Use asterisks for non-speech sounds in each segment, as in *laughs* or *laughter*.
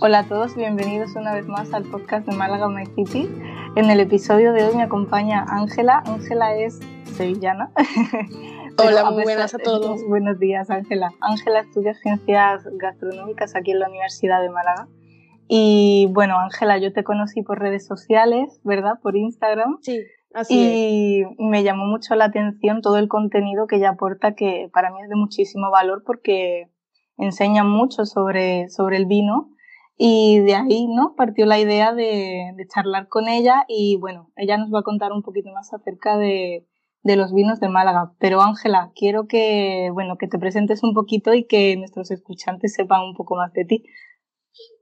Hola a todos, bienvenidos una vez más al podcast de Málaga My City. En el episodio de hoy me acompaña Ángela. Ángela es sevillana. *laughs* Hola, muy buenas a todos. Buenos días, Ángela. Ángela estudia ciencias gastronómicas aquí en la Universidad de Málaga. Y bueno, Ángela, yo te conocí por redes sociales, ¿verdad? Por Instagram. Sí, así y me llamó mucho la atención todo el contenido que ella aporta, que para mí es de muchísimo valor porque enseña mucho sobre, sobre el vino y de ahí, ¿no? Partió la idea de, charlar con ella y bueno, ella nos va a contar un poquito más acerca de, de los vinos de Málaga. Pero Ángela, quiero que, bueno, que te presentes un poquito y que nuestros escuchantes sepan un poco más de ti.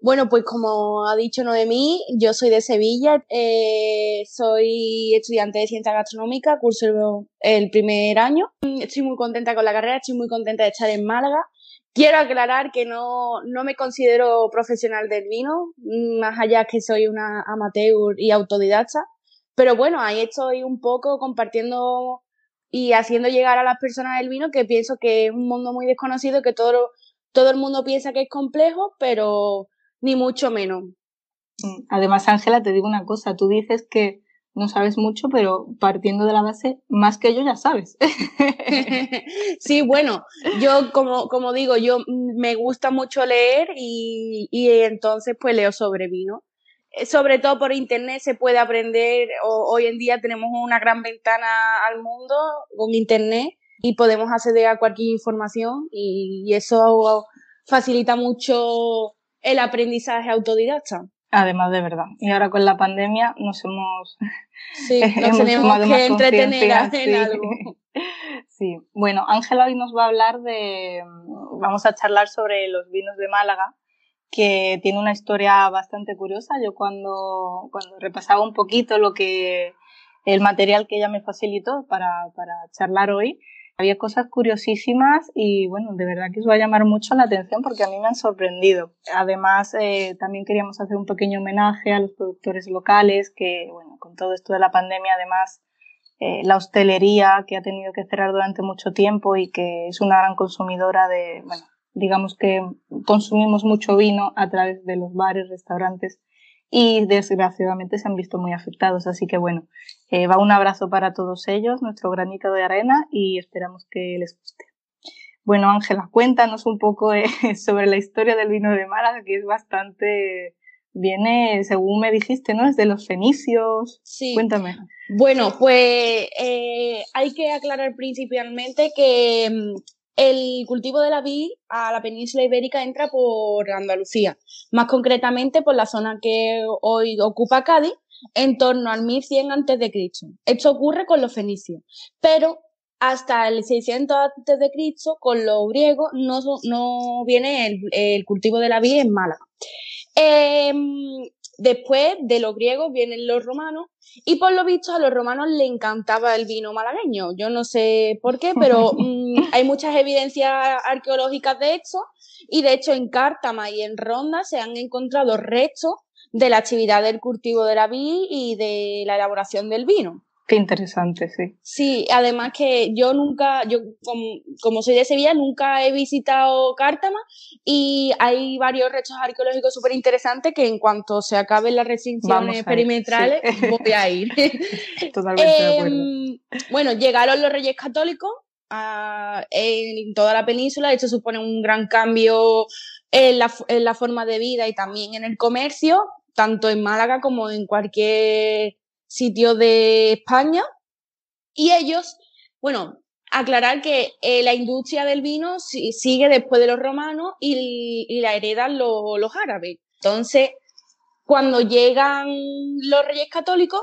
Bueno, pues como ha dicho Noemí, yo soy de Sevilla, eh, soy estudiante de ciencia gastronómica, curso el primer año. Estoy muy contenta con la carrera, estoy muy contenta de estar en Málaga Quiero aclarar que no, no me considero profesional del vino, más allá que soy una amateur y autodidacta, pero bueno, ahí estoy un poco compartiendo y haciendo llegar a las personas el vino, que pienso que es un mundo muy desconocido, que todo, todo el mundo piensa que es complejo, pero ni mucho menos. Además, Ángela, te digo una cosa, tú dices que no sabes mucho, pero partiendo de la base, más que yo ya sabes. *laughs* sí, bueno, yo como, como digo, yo me gusta mucho leer y, y entonces pues leo sobre vino. Eh, sobre todo por internet se puede aprender, hoy en día tenemos una gran ventana al mundo con internet y podemos acceder a cualquier información y, y eso facilita mucho el aprendizaje autodidacta. Además de verdad. Y ahora con la pandemia nos hemos, sí, *laughs* nos tenemos que entretener *laughs* en algo. *laughs* Sí, bueno, Ángela hoy nos va a hablar de, vamos a charlar sobre los vinos de Málaga, que tiene una historia bastante curiosa. Yo cuando, cuando repasaba un poquito lo que, el material que ella me facilitó para, para charlar hoy, había cosas curiosísimas y bueno, de verdad que os va a llamar mucho la atención porque a mí me han sorprendido. Además, eh, también queríamos hacer un pequeño homenaje a los productores locales que, bueno, con todo esto de la pandemia, además, eh, la hostelería que ha tenido que cerrar durante mucho tiempo y que es una gran consumidora de, bueno, digamos que consumimos mucho vino a través de los bares, restaurantes y desgraciadamente se han visto muy afectados. Así que bueno, eh, va un abrazo para todos ellos, nuestro granito de arena y esperamos que les guste. Bueno, Ángela, cuéntanos un poco eh, *laughs* sobre la historia del vino de Málaga, que es bastante, viene, según me dijiste, ¿no? Es de los fenicios. Sí. Cuéntame. Bueno, pues eh, hay que aclarar principalmente que mm, el cultivo de la vid a la península ibérica entra por Andalucía, más concretamente por la zona que hoy ocupa Cádiz, en torno al 1100 a.C. Esto ocurre con los fenicios, pero hasta el 600 a.C. con los griegos no, no viene el, cultivo de la vid en Málaga. Em, después de los griegos vienen los romanos y por lo visto a los romanos le encantaba el vino malagueño. Yo no sé por qué, pero *laughs* mm, hay muchas evidencias arqueológicas de esto y de hecho en Cártama y en Ronda se han encontrado restos de la actividad del cultivo de la vid y de la elaboración del vino. Qué interesante, sí. Sí, además que yo nunca, yo como, soy de Sevilla, nunca he visitado Cártama y hay varios restos arqueológicos súper interesantes que en cuanto se acaben las restricciones perimetrales *laughs* voy a ir. *laughs* Totalmente de acuerdo. Em, bueno, llegaron los reyes católicos en toda la península, esto supone un gran cambio en la, en la forma de vida y también en el comercio, tanto en Málaga como en cualquier sitio de España. Y ellos, bueno, aclarar que eh, la industria del vino sigue después de los romanos y, la heredan los árabes. Entonces, cuando llegan los reyes católicos,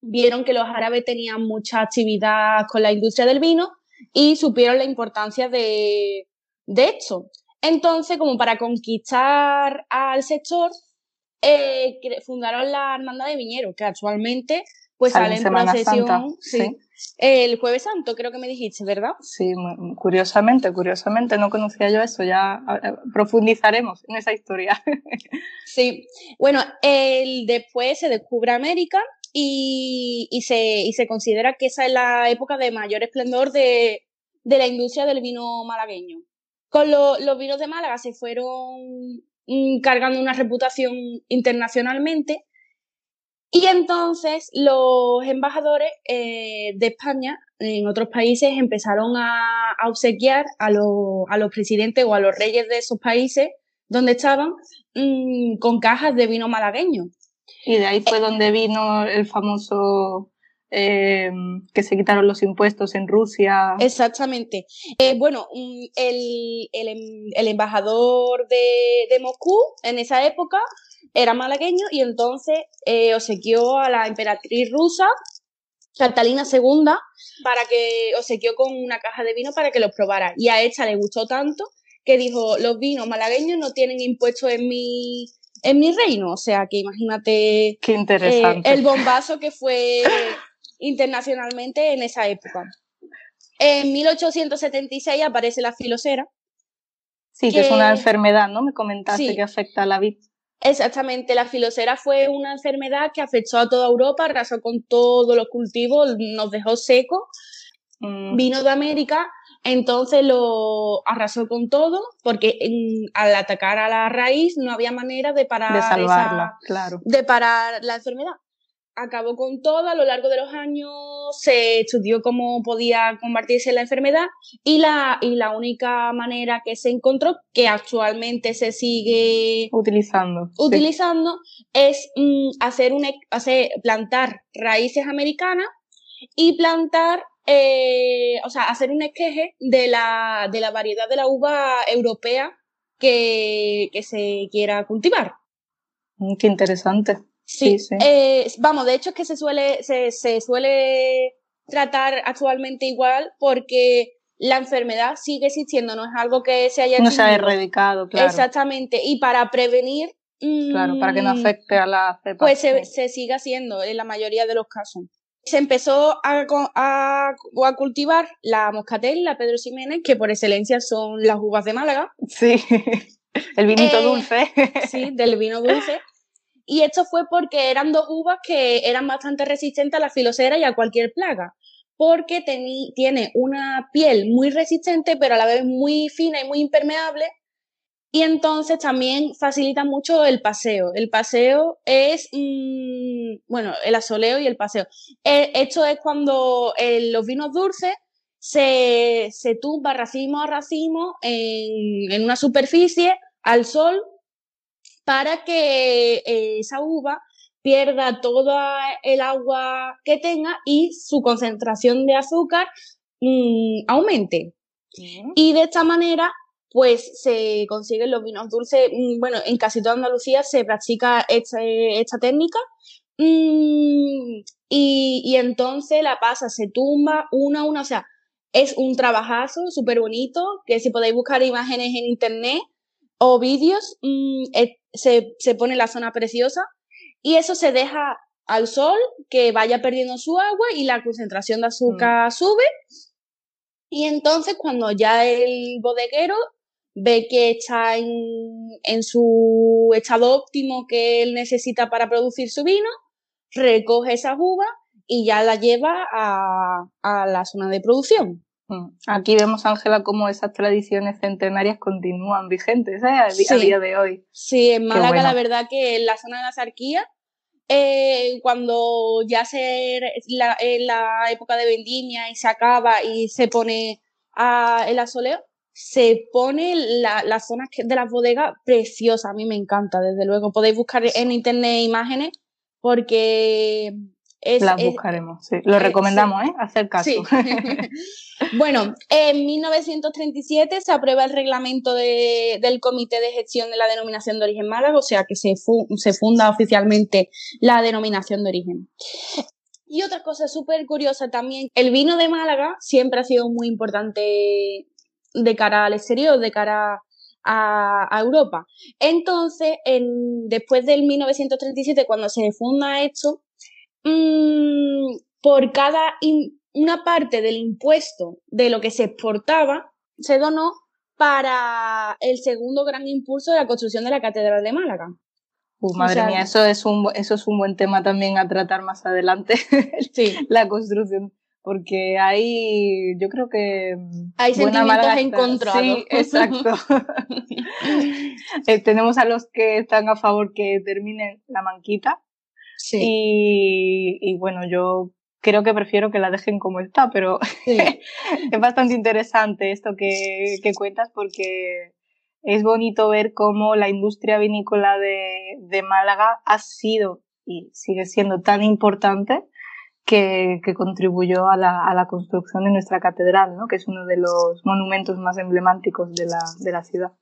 vieron que los árabes tenían mucha actividad con la industria del vino y supieron la importancia de, de esto. Entonces, como para conquistar al sector, eh, fundaron la Hermandad de Viñeros, que actualmente pues sale en procesión sí, el Jueves Santo, creo que me dijiste, ¿verdad? Sí, curiosamente, curiosamente, no conocía yo eso, ya profundizaremos en esa historia. *laughs* sí, bueno, el, después se descubre América y, y, se, y se considera que esa es la época de mayor esplendor de, de la industria del vino malagueño. Con los vinos de Málaga se fueron cargando una reputación internacionalmente. Y entonces los embajadores eh, de España en otros países empezaron a, obsequiar a, los presidentes o a los reyes de esos países donde estaban mm, con cajas de vino malagueño. Y de ahí fue donde vino el famoso eh, que se quitaron los impuestos en Rusia. Exactamente. Eh, bueno, mm, el, el, embajador de, de, Moscú en esa época era malagueño y entonces eh, obsequió a la emperatriz rusa, Catalina II, para que obsequió con una caja de vino para que los probara. Y a esta le gustó tanto que dijo, los vinos malagueños no tienen impuestos en mi, en mi reino. O sea, que imagínate Qué interesante. el bombazo que fue internacionalmente en esa época. En 1876 aparece la filosera. Sí, que, es una enfermedad, ¿no? Me comentaste que afecta a la vid. Exactamente, la filosera fue una enfermedad que afectó a toda Europa, arrasó con todos los cultivos, nos dejó secos. Mm. Vino de América, entonces lo arrasó con todo, porque al atacar a la raíz no había manera de parar de salvarla, claro. de parar la enfermedad acabó con todo, a lo largo de los años se estudió cómo podía combatirse la enfermedad y la, y la única manera que se encontró, que actualmente se sigue utilizando, utilizando es mm, hacer un, hacer, plantar raíces americanas y plantar, eh, o sea, hacer un esqueje de la, de la variedad de la uva europea que, que se quiera cultivar. Mm, qué interesante. Sí, eh, vamos, de hecho es que se suele, se, se suele tratar actualmente igual porque la enfermedad sigue existiendo, no es algo que se haya... No se ha erradicado, claro. Exactamente, y para prevenir... Claro, para que no mm, afecte a la cepa. Pues se, se, sigue haciendo en la mayoría de los casos. Se empezó a, a, a cultivar la moscatel, la Pedro Ximénez, que por excelencia son las uvas de Málaga. Sí, *laughs* el vinito eh, dulce. Sí, del vino dulce. *laughs* Y esto fue porque eran dos uvas que eran bastante resistentes a la filosera y a cualquier plaga, porque tiene una piel muy resistente, pero a la vez muy fina y muy impermeable, y entonces también facilita mucho el paseo. El paseo es, mm, bueno, el asoleo y el paseo. Eh, esto es cuando eh, los vinos dulces se, se tumba racimo a racimo en una superficie al sol para que eh, esa uva pierda toda el agua que tenga y su concentración de azúcar mm, aumente. Y de esta manera, pues se consiguen los vinos dulces. Mm, bueno, en casi toda Andalucía se practica esta, esta técnica. Mm, y, y, entonces la pasa, se tumba una a una. O sea, es un trabajazo súper bonito que si podéis buscar imágenes en internet o vídeos, se, se pone la zona preciosa y eso se deja al sol que vaya perdiendo su agua y la concentración de azúcar mm. sube. Y entonces cuando ya el bodeguero ve que está en, en, su estado óptimo que él necesita para producir su vino, recoge esa uva y ya la lleva a, a la zona de producción. Mm. Aquí vemos, Ángela, cómo esas tradiciones centenarias continúan vigentes ¿eh? a, día de hoy. Sí, en Málaga la verdad que en la zona de la Sarquía, eh, cuando ya se la, la época de vendimia y se acaba y se pone a, el asoleo, se pone la, las zonas de las bodegas preciosas. A mí me encanta, desde luego. Podéis buscar en internet imágenes porque las buscaremos, sí. Lo eh, recomendamos, ¿eh? Hacer caso. *laughs* bueno, en 1937 se aprueba el reglamento del Comité de Gestión de la Denominación de Origen Málaga, o sea que se, se funda oficialmente la denominación de origen. Y otra cosa súper curiosa también, el vino de Málaga siempre ha sido muy importante de cara al exterior, de cara a, Europa. Entonces, en, después del 1937, cuando se funda esto, Mm, por cada una parte del impuesto de lo que se exportaba, se donó para el segundo gran impulso de la construcción de la Catedral de Málaga. Uh, madre mía, eso es, un, eso es un buen tema también a tratar más adelante. *laughs* Sí. la construcción. porque hay, yo creo que... Hay sentimientos encontrados. Sí, *laughs* exacto. *laughs* Eh, tenemos a los que están a favor que termine la manquita. Sí. Y, y bueno, yo creo que prefiero que la dejen como está, pero *laughs* es bastante interesante esto que, que, cuentas porque es bonito ver cómo la industria vinícola de, de Málaga ha sido y sigue siendo tan importante que, que contribuyó a la, a la, construcción de nuestra catedral, ¿no? que es uno de los monumentos más emblemáticos de la, de la ciudad.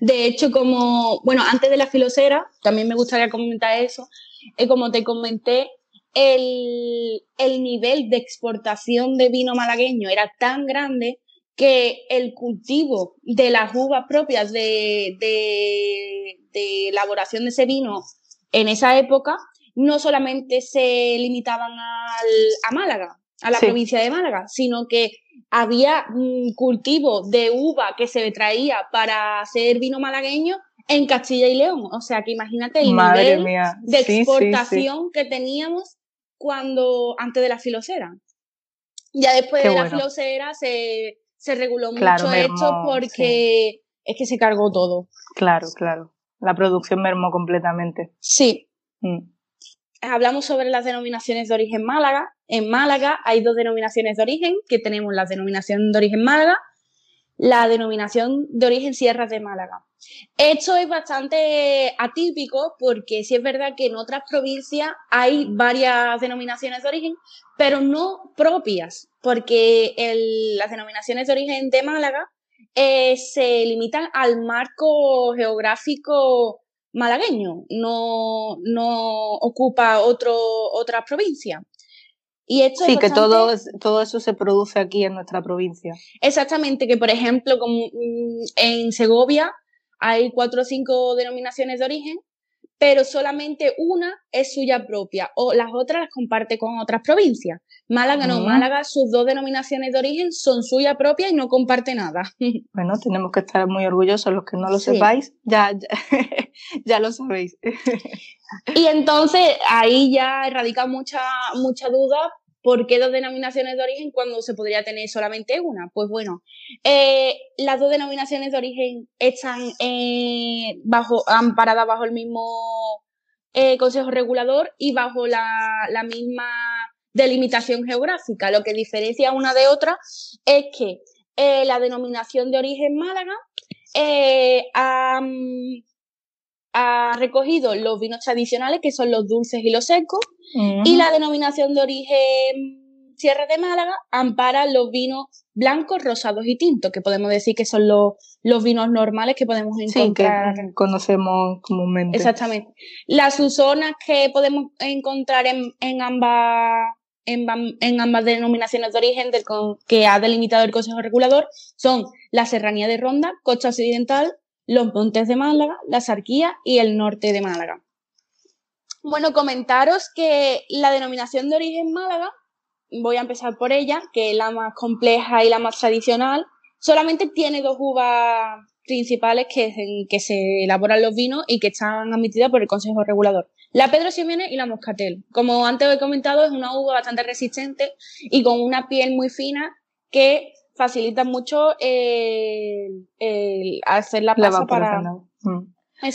De hecho, como, bueno, antes de la filosera, también me gustaría comentar eso, eh, como te comenté, el, el, nivel de exportación de vino malagueño era tan grande que el cultivo de las uvas propias de, de, de elaboración de ese vino en esa época no solamente se limitaban al, a Málaga, a la provincia de Málaga, sino que había cultivo de uva que se traía para hacer vino malagueño en Castilla y León. O sea que imagínate el nivel de exportación que teníamos cuando antes de la filosera. Ya después de la filosera se, se reguló mucho esto porque es que se cargó todo. Claro, claro. La producción mermó completamente. Sí. Mm hablamos sobre las denominaciones de origen Málaga. En Málaga hay dos denominaciones de origen, que tenemos la denominación de origen Málaga, la denominación de origen Sierras de Málaga. Esto es bastante atípico porque sí es verdad que en otras provincias hay varias denominaciones de origen, pero no propias, porque las denominaciones de origen de Málaga eh, se limitan al marco geográfico malagueño, no, no ocupa otro, otra provincia. Y esto sí, que todo, todo eso se produce aquí en nuestra provincia. Exactamente, que por ejemplo como mm, en Segovia hay cuatro o cinco denominaciones de origen pero solamente una es suya propia o las otras las comparte con otras provincias. Málaga no, Málaga sus dos denominaciones de origen son suya propia y no comparte nada. *laughs* Bueno, tenemos que estar muy orgullosos, los que no lo sepáis, ya, ya, *laughs* ya, lo sabéis. *laughs* y entonces ahí ya erradica mucha, mucha duda ¿Por qué dos denominaciones de origen cuando se podría tener solamente una? Pues bueno, eh, las dos denominaciones de origen están eh, bajo, amparadas bajo el mismo eh, Consejo Regulador y bajo la, misma delimitación geográfica. Lo que diferencia una de otra es que la denominación de origen Málaga ha, ha recogido los vinos tradicionales, que son los dulces y los secos, y la denominación de origen Sierra de Málaga ampara los vinos blancos, rosados y tintos, que podemos decir que son los, los vinos normales que podemos encontrar. que conocemos comúnmente. Exactamente. Las zonas que podemos encontrar en, en ambas en, ambas denominaciones de origen del, que ha delimitado el Consejo Regulador son la Serranía de Ronda, Costa Occidental, los Montes de Málaga, la Sarquía y el norte de Málaga. Bueno, comentaros que la denominación de origen Málaga, voy a empezar por ella, que es la más compleja y la más tradicional, solamente tiene dos uvas principales que, que se elaboran los vinos y que están admitidas por el Consejo Regulador. La Pedro Ximénez y la Moscatel. Como antes he comentado, es una uva bastante resistente y con una piel muy fina que facilita mucho el, hacer la pasa para... Mm.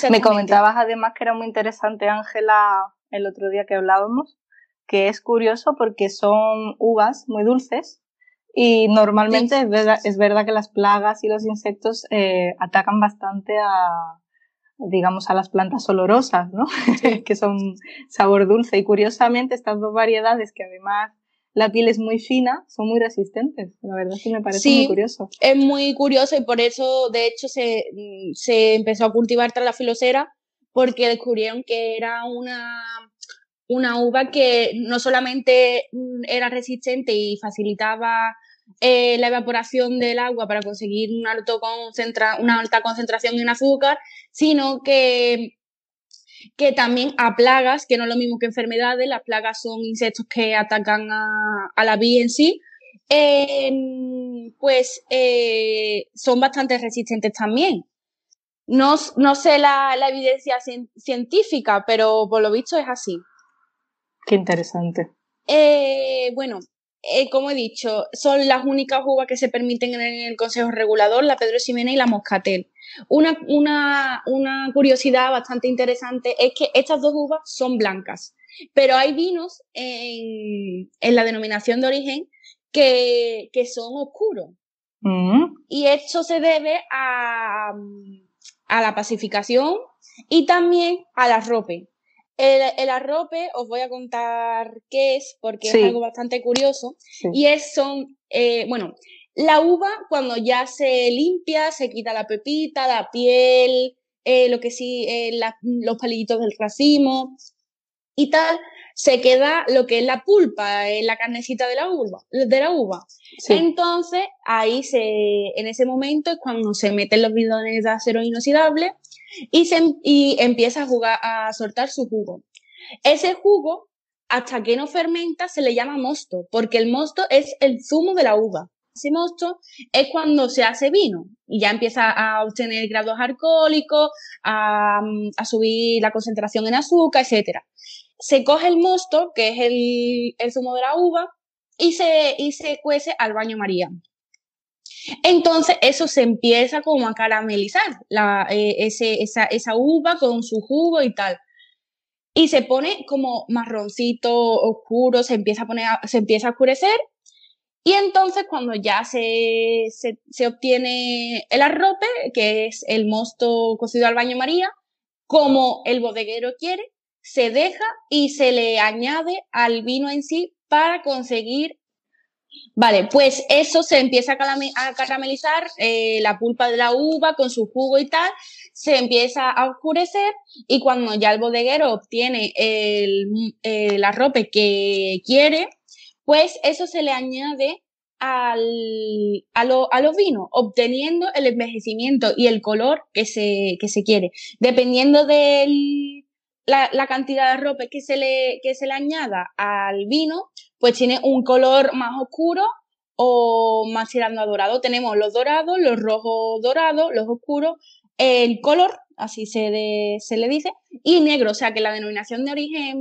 Me comentabas además que era muy interesante, Ángela, el otro día que hablábamos, que es curioso porque son uvas muy dulces y normalmente es, verdad, es, verdad, que las plagas y los insectos eh, atacan bastante a, digamos, a las plantas olorosas, ¿no? *laughs* que son sabor dulce. Y curiosamente estas dos variedades que además la piel es muy fina, son muy resistentes. La verdad sí me parece muy curioso. Es muy curioso y por eso, de hecho, se, se empezó a cultivar tras la filosera porque descubrieron que era una, una uva que no solamente era resistente y facilitaba eh, la evaporación del agua para conseguir un alto concentra una alta concentración en azúcar, sino que que también a plagas, que no es lo mismo que enfermedades, las plagas son insectos que atacan a, la vid en sí, em, pues eh, son bastante resistentes también. No, no sé la, evidencia científica, pero por lo visto es así. Qué interesante. Eh, bueno, eh, como he dicho, son las únicas uvas que se permiten en el Consejo Regulador, la Pedro Ximena y la Moscatel. Una, una, una curiosidad bastante interesante es que estas dos uvas son blancas, pero hay vinos en, en la denominación de origen que, que son oscuros. Mm. Y esto se debe a, a la pacificación y también al arrope. El, el arrope, os voy a contar qué es, porque Sí. es algo bastante curioso. Sí. Y es, son, eh, bueno, la uva cuando ya se limpia, se quita la pepita, la piel, eh, lo que sí, eh, la- los palillitos del racimo y tal, se queda lo que es la pulpa, eh, la carnecita de la uva, de la uva. Sí. Entonces, ahí se, en ese momento es cuando se meten los bidones de acero inoxidable y, se, em- y empieza a, jugar, a soltar su jugo. Ese jugo, hasta que no fermenta, se le llama mosto, porque el mosto es el zumo de la uva. Ese mosto es cuando se hace vino y ya empieza a obtener grados alcohólicos, a, a subir la concentración en azúcar, etcétera. Se coge el mosto, que es el, el zumo de la uva, y se, y se cuece al baño María. Entonces eso se empieza como a caramelizar, la, eh, ese, esa, esa uva con su jugo y tal. Y se pone como marroncito oscuro, se empieza a poner, se empieza a oscurecer. Y entonces cuando ya se, se, se obtiene el arrope, que es el mosto cocido al baño María, como el bodeguero quiere, se deja y se le añade al vino en sí para conseguir Vale, pues eso se empieza a, caramelizar, eh, la pulpa de la uva con su jugo y tal, se empieza a oscurecer y cuando ya el bodeguero obtiene el, el que quiere, pues eso se le añade al, a, lo- a los vinos, obteniendo el envejecimiento y el color que se, que se quiere. Dependiendo de la, la cantidad de arrope que se, le, que se le añada al vino, pues tiene un color más oscuro o más tirando a dorado. Tenemos los dorados, los rojos dorados, los oscuros, el color, así se, de- se le dice, y negro. O sea que la denominación de origen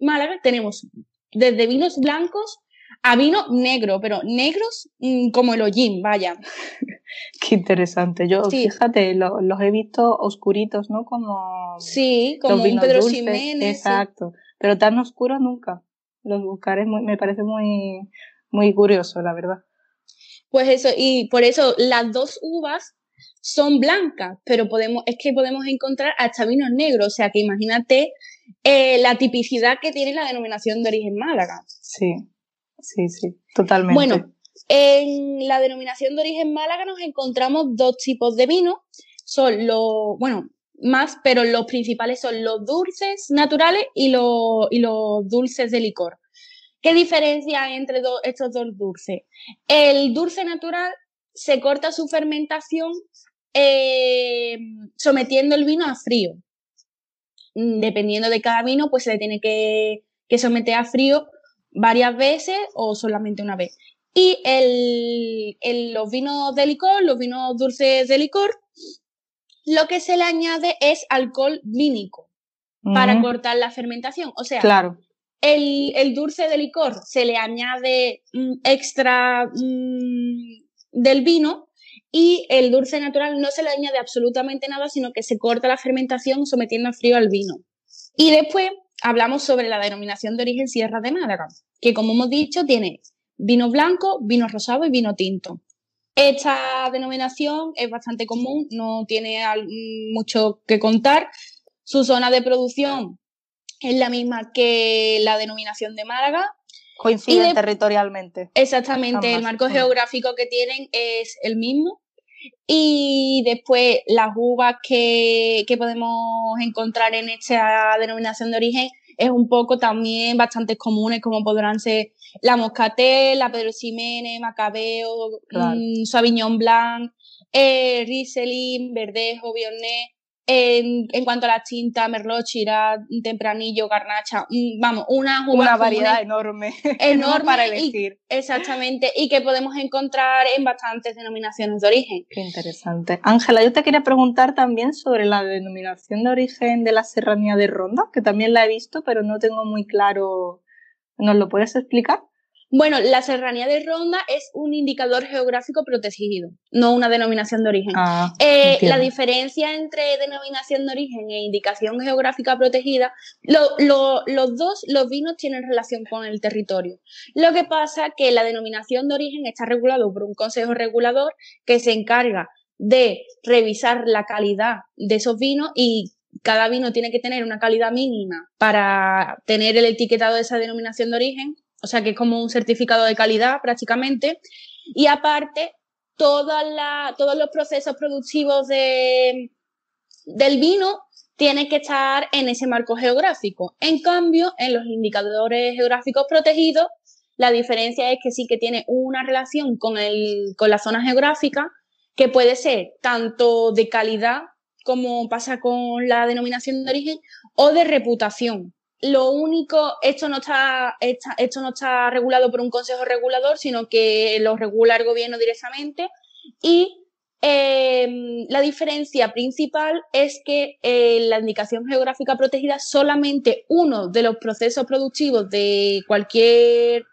Málaga tenemos desde vinos blancos a vino negro, pero negros mm, como el hollín, vaya. *laughs* Qué interesante. Yo, Sí. fíjate, lo- los he visto oscuritos, ¿no? Como Sí, los como un vinos Pedro dulces. Ximénez. sí. Exacto. Pero tan oscuros nunca. Los buscaré, muy, me parece muy, muy curioso, la verdad. Pues eso, y por eso las dos uvas son blancas, pero podemos, es que podemos encontrar hasta vinos negros, o sea que imagínate eh, la tipicidad que tiene la denominación de origen Málaga. Sí, sí, sí, totalmente. Bueno, en la denominación de origen Málaga nos encontramos dos tipos de vino, son los, bueno, más, pero los principales son los dulces naturales y los, y los dulces de licor. ¿Qué diferencia entre estos dos dulces? El dulce natural se corta su fermentación eh, sometiendo el vino a frío. Mm, Dependiendo de cada vino, pues se le tiene que, que someter a frío varias veces o solamente una vez. Y el- los vinos de licor, los vinos dulces de licor, lo que se le añade es alcohol vínico para cortar la fermentación. O sea, Claro, el, el dulce de licor se le añade mm, extra mm, del vino y el dulce natural no se le añade absolutamente nada, sino que se corta la fermentación sometiendo a frío al vino. Y después hablamos sobre la denominación de origen Sierra de Málaga, que como hemos dicho tiene vino blanco, vino rosado y vino tinto. Esta denominación es bastante común, no tiene mucho que contar. Su zona de producción es la misma que la denominación de Málaga. coinciden de- territorialmente. Exactamente, el marco geográfico que tienen es el mismo. Y después las uvas que, que podemos encontrar en esta denominación de origen es un poco también bastante comunes, como podrán ser la Moscatel, la Pedro Ximénez, Macabeo, Claro. mm, Sauvignon Blanc, eh, Riesling, Verdejo, Viognier. En, en cuanto a la tinta, Merlot, Shiraz, Tempranillo, Garnacha, mm, vamos, Una comunes variedad enorme, *laughs* enorme para y- elegir. Exactamente, y que podemos encontrar en bastantes denominaciones de origen. Qué interesante. Ángela, yo te quería preguntar también sobre la denominación de origen de la serranía de Ronda, que también la he visto, pero no tengo muy claro. ¿Nos lo puedes explicar? Bueno, la serranía de Ronda es un indicador geográfico protegido, no una denominación de origen. Ah, Eh, la diferencia entre denominación de origen e indicación geográfica protegida, lo- lo- los dos, los vinos tienen relación con el territorio. Lo que pasa que la denominación de origen está regulado por un consejo regulador que se encarga de revisar la calidad de esos vinos y cada vino tiene que tener una calidad mínima para tener el etiquetado de esa denominación de origen, o sea que es como un certificado de calidad prácticamente. Y aparte, toda la- todos los procesos productivos de, del vino tienen que estar en ese marco geográfico. En cambio, en los indicadores geográficos protegidos, la diferencia es que sí que tiene una relación con, el, con la zona geográfica, que puede ser tanto de calidad, como pasa con la denominación de origen, o de reputación. Lo único, esto no está, esta- esto no está regulado por un consejo regulador, sino que lo regula el gobierno directamente. Y eh, la diferencia principal es que eh, la indicación geográfica protegida solamente uno de los procesos productivos de cualquier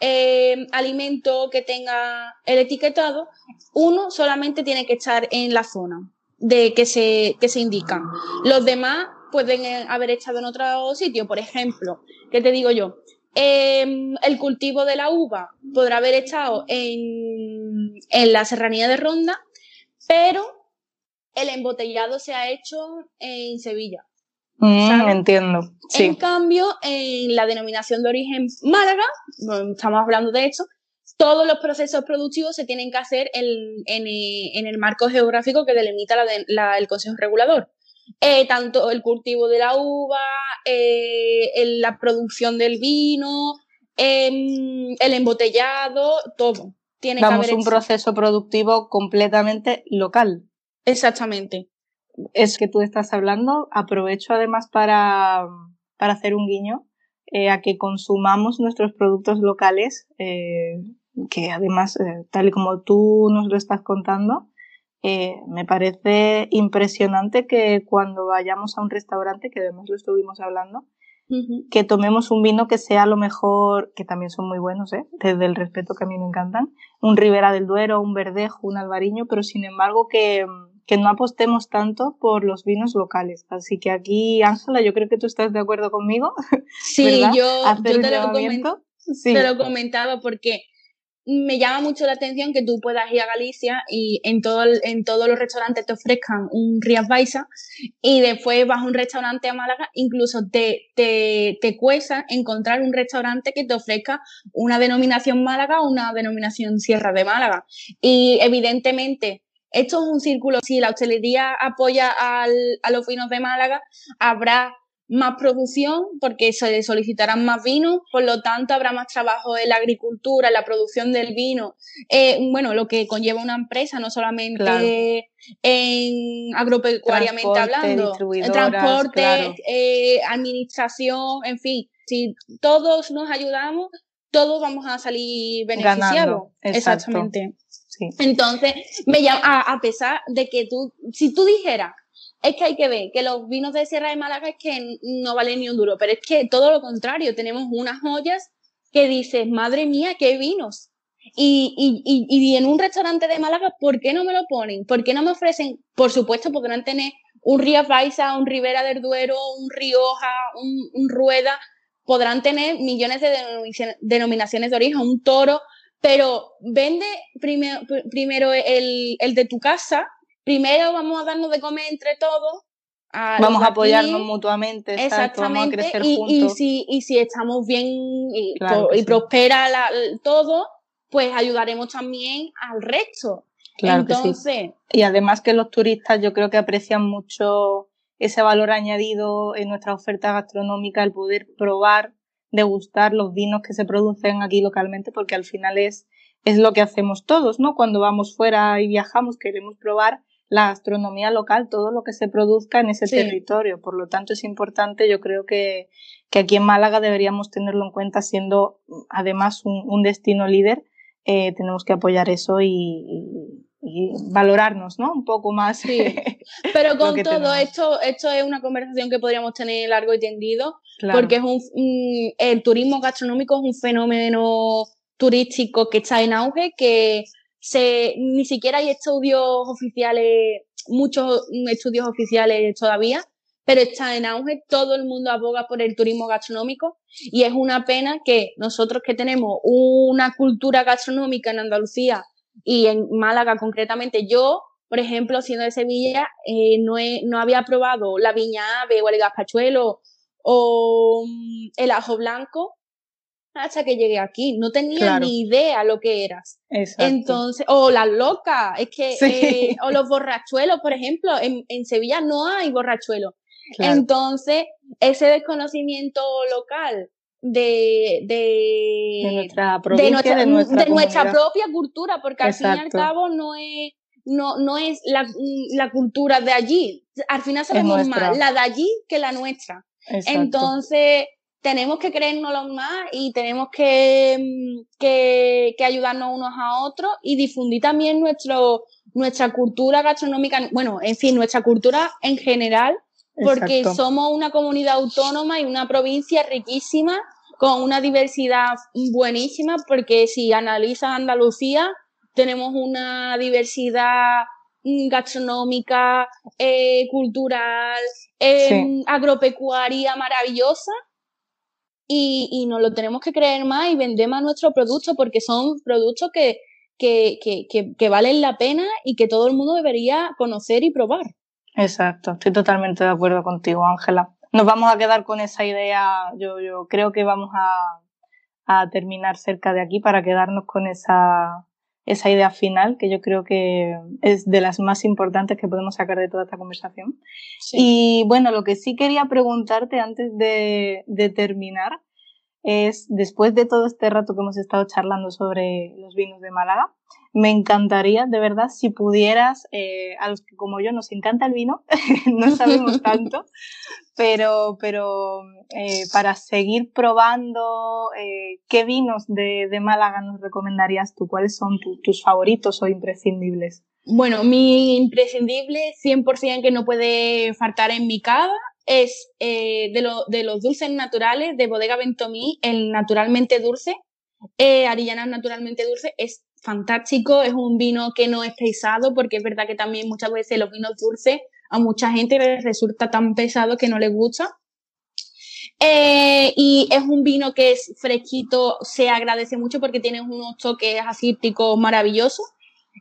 eh, alimento que tenga el etiquetado, uno solamente tiene que estar en la zona de que se, que se indican. Los demás pueden eh, haber estado en otro sitio, por ejemplo, ¿qué te digo yo? Em, el cultivo de la uva podrá haber estado en, en la serranía de Ronda, pero el embotellado se ha hecho en Sevilla. Mm, entiendo. Sí. En cambio, en la denominación de origen Málaga, estamos hablando de esto, todos los procesos productivos se tienen que hacer en, en, eh, en el marco geográfico que delimita la de- la- el Consejo Regulador. Eh, tanto el cultivo de la uva, eh, el- la producción del vino, em, el embotellado, todo. Tiene que haber un proceso productivo completamente local. Exactamente. Es que tú estás hablando, aprovecho además para, para hacer un guiño eh, a que consumamos nuestros productos locales, eh, que además, eh, tal y como tú nos lo estás contando, eh, me parece impresionante que cuando vayamos a un restaurante, que además lo estuvimos hablando, que tomemos un vino que sea lo mejor, que también son muy buenos, ¿eh? desde el respeto que a mí me encantan, un Ribera del Duero, un Verdejo, un Albariño, pero sin embargo que, que no apostemos tanto por los vinos locales. Así que aquí, Ángela, yo creo que tú estás de acuerdo conmigo, Sí, ¿verdad? yo, te lo. Sí. te lo comentaba porque me llama mucho la atención que tú puedas ir a Galicia y en, todo el- en todos los restaurantes te ofrezcan un Rías Baixa y después vas a un restaurante a Málaga, incluso te, te, te cuesta encontrar un restaurante que te ofrezca una denominación Málaga o una denominación Sierra de Málaga. Y evidentemente, esto es un círculo, si la hostelería apoya al, a los vinos de Málaga, habrá más producción porque se solicitarán más vinos, por lo tanto habrá más trabajo en la agricultura, en la producción del vino, eh, bueno, lo que conlleva una empresa, no solamente Claro. en agropecuariamente Transporte, hablando, transporte, claro. eh, administración, en fin, si todos nos ayudamos, todos vamos a salir beneficiados. Exactamente. Sí. Entonces, me llama, a, a pesar de que tú, si tú dijeras, es que hay que ver que los vinos de Sierra de Málaga es que no valen ni un duro, pero es que todo lo contrario, tenemos unas joyas que dices, madre mía, qué vinos. Y, y, y, y en un restaurante de Málaga, ¿por qué no me lo ponen? ¿Por qué no me ofrecen? Por supuesto, podrán tener un Rías Baixa, un Ribera del Duero, un Rioja, un, un Rueda, podrán tener millones de denominaciones, denominaciones de origen, un toro, pero vende primero, primero el, el de tu casa, primero vamos a darnos de comer entre todos. a Vamos a apoyarnos aquí, mutuamente, exacto, vamos a Exactamente, crecer y, y juntos. si, y si estamos bien y, Claro pro- que y sí. prospera la- todo, pues ayudaremos también al resto. Claro que sí. Entonces, Y además que los turistas yo creo que aprecian mucho ese valor añadido en nuestra oferta gastronómica, el poder probar, degustar los vinos que se producen aquí localmente, porque al final es, es lo que hacemos todos, ¿no? Cuando vamos fuera y viajamos queremos probar la gastronomía local, todo lo que se produzca en ese Sí. territorio. Por lo tanto, es importante, yo creo que, que aquí en Málaga deberíamos tenerlo en cuenta, siendo además un, un destino líder, eh, tenemos que apoyar eso y, y- y valorarnos, ¿no? Un poco más. Sí. *laughs* pero con todo tenemos. esto, esto es una conversación que podríamos tener largo y tendido, Claro. porque es un, el turismo gastronómico es un fenómeno turístico que está en auge, que se, ni siquiera hay estudios oficiales, muchos estudios oficiales todavía, pero está en auge, todo el mundo aboga por el turismo gastronómico y es una pena que nosotros que tenemos una cultura gastronómica en Andalucía y en Málaga concretamente, yo, por ejemplo, siendo de Sevilla, eh, no, no había probado la viña ave o el gazpachuelo o mm, el ajo blanco hasta que llegué aquí. No tenía ni idea lo que eras. Entonces, o las locas, es que, eh, o los borrachuelos, por ejemplo, en, en Sevilla no hay borrachuelos. Entonces, ese desconocimiento local de, de, nuestra provincia, de nuestra, propia cultura, porque al fin y al cabo no es, no, no es la, la cultura de allí. Al final sabemos más la de allí que la nuestra. Entonces, tenemos que creérnoslo más y tenemos que, que, que, ayudarnos unos a otros y difundir también nuestro, nuestra cultura gastronómica, bueno, en fin, nuestra cultura en general, porque somos una comunidad autónoma y una provincia riquísima, con una diversidad buenísima, porque si analizas Andalucía, tenemos una diversidad mm, gastronómica, eh, cultural, eh, agropecuaria maravillosa y, y nos lo tenemos que creer más y vender más nuestros productos porque son productos que, que, que, que, valen la pena y que todo el mundo debería conocer y probar. Exacto, estoy totalmente de acuerdo contigo, Ángela. Nos vamos a quedar con esa idea, yo, yo creo que vamos a, a terminar cerca de aquí para quedarnos con esa, esa idea final, que yo creo que es de las más importantes que podemos sacar de toda esta conversación. Y bueno, lo que sí quería preguntarte antes de, de, terminar es, después de todo este rato que hemos estado charlando sobre los vinos de Málaga, me encantaría, de verdad, si pudieras, eh, a los que como yo nos encanta el vino, *laughs* no sabemos tanto, *laughs* pero, pero eh, para seguir probando, eh, ¿qué vinos de, de, Málaga nos recomendarías tú? ¿Cuáles son tus favoritos o imprescindibles? Bueno, mi imprescindible 100% que no puede faltar en mi cava es de, lo, de, los dulces naturales de Bodega Ventomí, el naturalmente dulce. Eh, Arillanas naturalmente dulce es fantástico, es un vino que no es pesado porque es verdad que también muchas veces los vinos dulces a mucha gente les resulta tan pesado que no les gusta. Eh, y es un vino que es fresquito, se agradece mucho porque tiene unos toques acíticos maravillosos.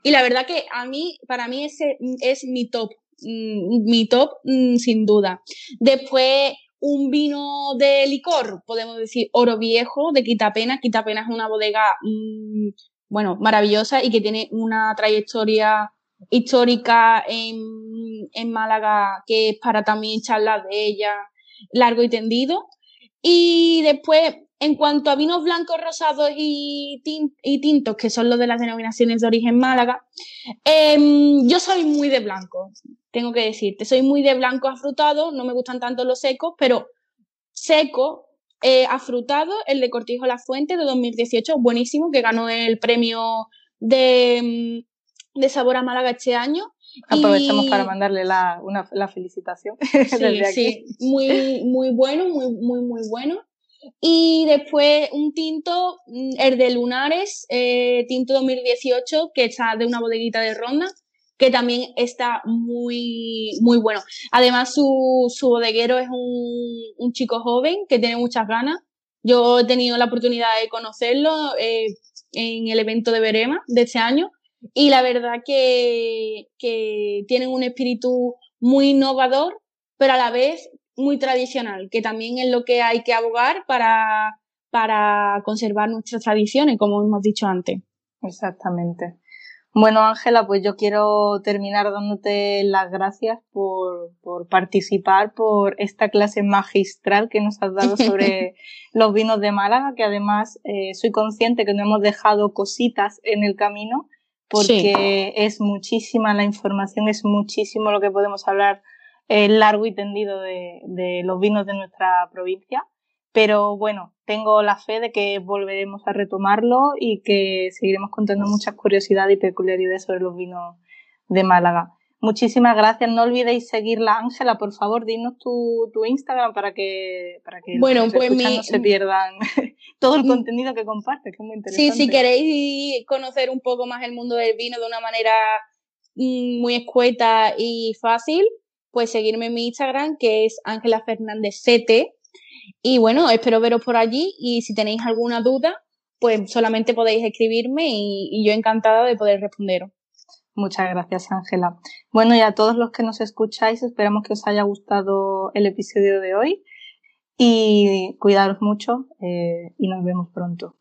Y la verdad que a mí, para mí ese es mi top, mm, mi top mm, sin duda. Después, un vino de licor, podemos decir oro viejo de Quitapena. Quitapena es una bodega, mm, bueno, maravillosa y que tiene una trayectoria histórica en, en Málaga que es para también charlar de ella largo y tendido. Y después, en cuanto a vinos blancos, rosados y, y tintos, que son los de las denominaciones de origen Málaga, em, yo soy muy de blanco, tengo que decirte. Soy muy de blanco afrutado, no me gustan tanto los secos, pero seco, eh, afrutado, el de Cortijo La Fuente de 2018, buenísimo, que ganó el premio de de Sabor a Málaga este año. Aprovechamos para mandarle la, una, la felicitación. *laughs* Sí, sí, muy, muy bueno, muy, muy, muy bueno. Y después un tinto, mm, el de Lunares, eh, tinto 2018, que está de una bodeguita de ronda, que también está muy, muy bueno. Además, su, su bodeguero es un, un, chico joven que tiene muchas ganas. Yo he tenido la oportunidad de conocerlo eh, en el evento de Verema de este año y la verdad que, que tienen un espíritu muy innovador, pero a la vez muy tradicional, que también es lo que hay que abogar para, para conservar nuestras tradiciones, como hemos dicho antes. Exactamente. Bueno, Ángela, pues yo quiero terminar dándote las gracias por, por, participar, por esta clase magistral que nos has dado sobre *laughs* los vinos de Málaga, que además eh, soy consciente que no hemos dejado cositas en el camino porque es muchísima la información, es muchísimo lo que podemos hablar eh, largo y tendido de, de, los vinos de nuestra provincia. Pero bueno, tengo la fe de que volveremos a retomarlo y que seguiremos contando muchas curiosidades y peculiaridades sobre los vinos de Málaga. Muchísimas gracias. No olvidéis seguirla, Ángela. Por favor, dinos tu, tu Instagram para que, para que bueno, pues no se pierdan *laughs* todo el mm. contenido que compartes, que es muy interesante. Sí, si queréis conocer un poco más el mundo del vino de una manera mm, muy escueta y fácil, pues seguirme en mi Instagram, que es Ángela Fernández CT. Y bueno, espero veros por allí y si tenéis alguna duda, pues solamente podéis escribirme y, yo encantada de poder responderos. Muchas gracias, Ángela. Bueno, y a todos los que nos escucháis, esperamos que os haya gustado el episodio de hoy y cuidaros mucho eh, y nos vemos pronto.